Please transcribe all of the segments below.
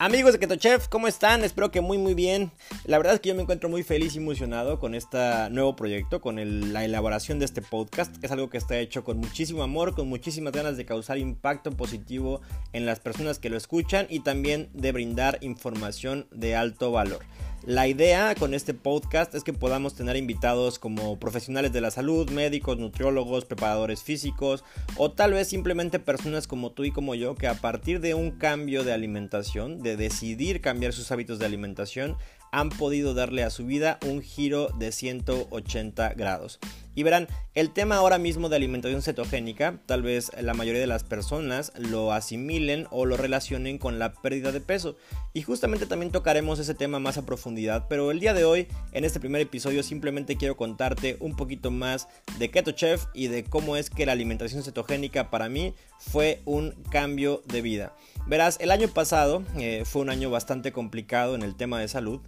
Amigos de Keto Chef, ¿cómo están? Espero que muy muy bien. La verdad es que yo me encuentro muy feliz y emocionado con este nuevo proyecto, con la elaboración de este podcast. Es algo que está hecho con muchísimo amor, con muchísimas ganas de causar impacto positivo en las personas que lo escuchan y también de brindar información de alto valor. La idea con este podcast es que podamos tener invitados como profesionales de la salud, médicos, nutriólogos, preparadores físicos o tal vez simplemente personas como tú y como yo que a partir de un cambio de alimentación, de decidir cambiar sus hábitos de alimentación, han podido darle a su vida un giro de 180 grados. Y verán, el tema ahora mismo de alimentación cetogénica, tal vez la mayoría de las personas lo asimilen o lo relacionen con la pérdida de peso. Y justamente también tocaremos ese tema más a profundidad, pero el día de hoy, en este primer episodio, simplemente quiero contarte un poquito más de Keto Chef y de cómo es que la alimentación cetogénica para mí fue un cambio de vida. Verás, el año pasado eh, fue un año bastante complicado en el tema de salud.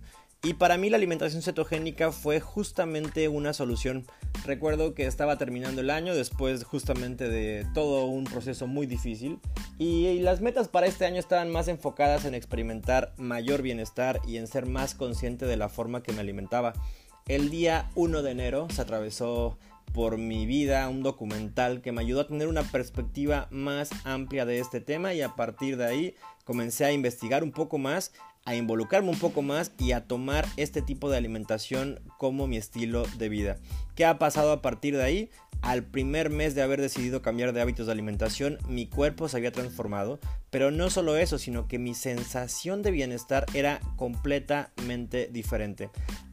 Y para mí la alimentación cetogénica fue justamente una solución. Recuerdo que estaba terminando el año después justamente de todo un proceso muy difícil y las metas para este año estaban más enfocadas en experimentar mayor bienestar y en ser más consciente de la forma que me alimentaba. El día 1 de enero se atravesó por mi vida un documental que me ayudó a tener una perspectiva más amplia de este tema y a partir de ahí comencé a investigar un poco más a involucrarme un poco más y a tomar este tipo de alimentación como mi estilo de vida. ¿Qué ha pasado a partir de ahí? Al primer mes de haber decidido cambiar de hábitos de alimentación, mi cuerpo se había transformado, pero no solo eso, sino que mi sensación de bienestar era completamente diferente.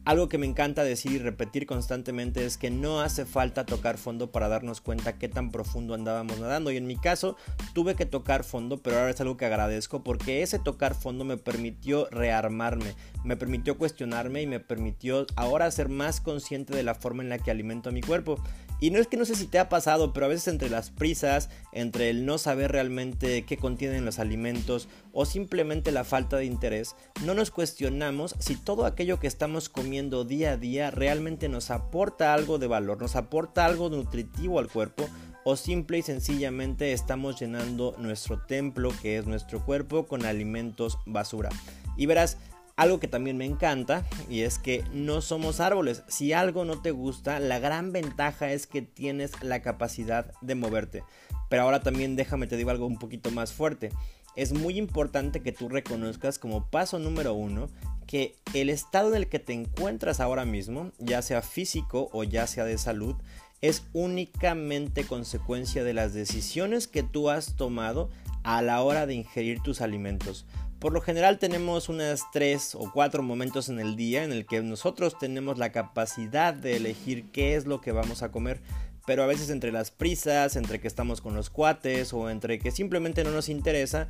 Algo que me encanta decir y repetir constantemente es que no hace falta tocar fondo para darnos cuenta qué tan profundo andábamos nadando. Y en mi caso tuve que tocar fondo, pero ahora es algo que agradezco porque ese tocar fondo me permitió rearmarme, me permitió cuestionarme y me permitió ahora ser más consciente de la forma en la que alimento a mi cuerpo. Y no es que no sé si te ha pasado, pero a veces entre las prisas, entre el no saber realmente qué contienen los alimentos o simplemente la falta de interés, no nos cuestionamos si todo aquello que estamos comiendo día a día realmente nos aporta algo de valor, nos aporta algo nutritivo al cuerpo o simple y sencillamente estamos llenando nuestro templo que es nuestro cuerpo con alimentos basura. Y verás, algo que también me encanta y es que no somos árboles. Si algo no te gusta, la gran ventaja es que tienes la capacidad de moverte. Pero ahora también déjame te digo algo un poquito más fuerte. Es muy importante que tú reconozcas como paso número uno que el estado en el que te encuentras ahora mismo, ya sea físico o ya sea de salud, es únicamente consecuencia de las decisiones que tú has tomado a la hora de ingerir tus alimentos. Por lo general tenemos unas 3 o 4 momentos en el día en el que nosotros tenemos la capacidad de elegir qué es lo que vamos a comer. Pero a veces entre las prisas, entre que estamos con los cuates o entre que simplemente no nos interesa,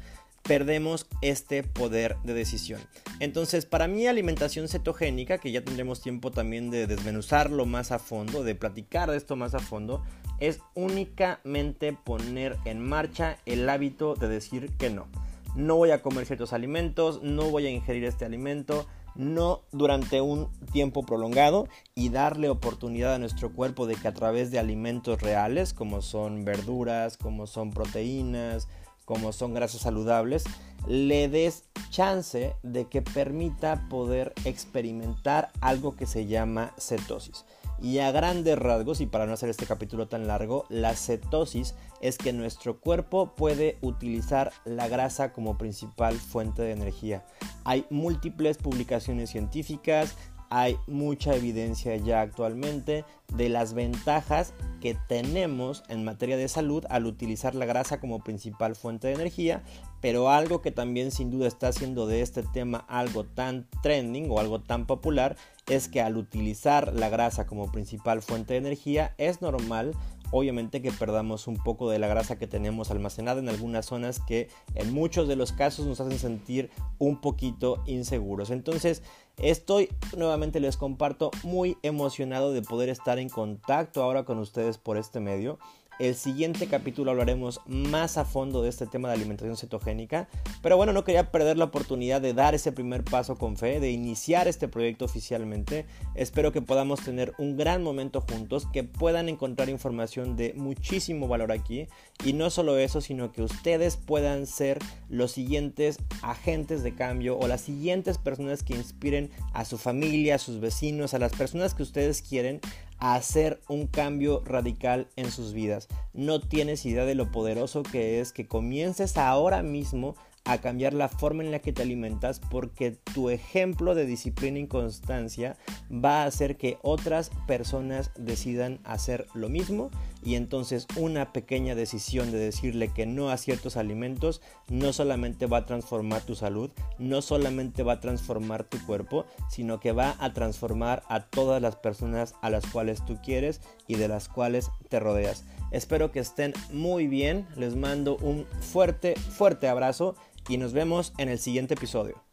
perdemos este poder de decisión. Entonces, para mí alimentación cetogénica, que ya tendremos tiempo también de desmenuzarlo más a fondo, de platicar de esto más a fondo, es únicamente poner en marcha el hábito de decir que no no voy a comer ciertos alimentos, no voy a ingerir este alimento, no durante un tiempo prolongado y darle oportunidad a nuestro cuerpo de que a través de alimentos reales, como son verduras, como son proteínas, como son grasas saludables, le des chance de que permita poder experimentar algo que se llama cetosis. Y a grandes rasgos, y para no hacer este capítulo tan largo, la cetosis es que nuestro cuerpo puede utilizar la grasa como principal fuente de energía. Hay múltiples publicaciones científicas, hay mucha evidencia ya actualmente de las ventajas que tenemos en materia de salud al utilizar la grasa como principal fuente de energía, pero algo que también sin duda está haciendo de este tema algo tan trending o algo tan popular es que al utilizar la grasa como principal fuente de energía es normal obviamente que perdamos un poco de la grasa que tenemos almacenada en algunas zonas que en muchos de los casos nos hacen sentir un poquito inseguros. Entonces estoy nuevamente les comparto muy emocionado de poder estar en contacto ahora con ustedes por este medio El siguiente capítulo hablaremos más a fondo de este tema de alimentación cetogénica. Pero bueno, no quería perder la oportunidad de dar ese primer paso con fe, de iniciar este proyecto oficialmente. Espero que podamos tener un gran momento juntos, que puedan encontrar información de muchísimo valor aquí. Y no solo eso, sino que ustedes puedan ser los siguientes agentes de cambio o las siguientes personas que inspiren a su familia, a sus vecinos, a las personas que ustedes quieren a hacer un cambio radical en sus vidas. No tienes idea de lo poderoso que es que comiences ahora mismo a cambiar la forma en la que te alimentas porque tu ejemplo de disciplina y constancia va a hacer que otras personas decidan hacer lo mismo y entonces una pequeña decisión de decirle que no a ciertos alimentos no solamente va a transformar tu salud, no solamente va a transformar tu cuerpo, sino que va a transformar a todas las personas a las cuales tú quieres y de las cuales te rodeas. Espero que estén muy bien, les mando un fuerte, fuerte abrazo y nos vemos en el siguiente episodio.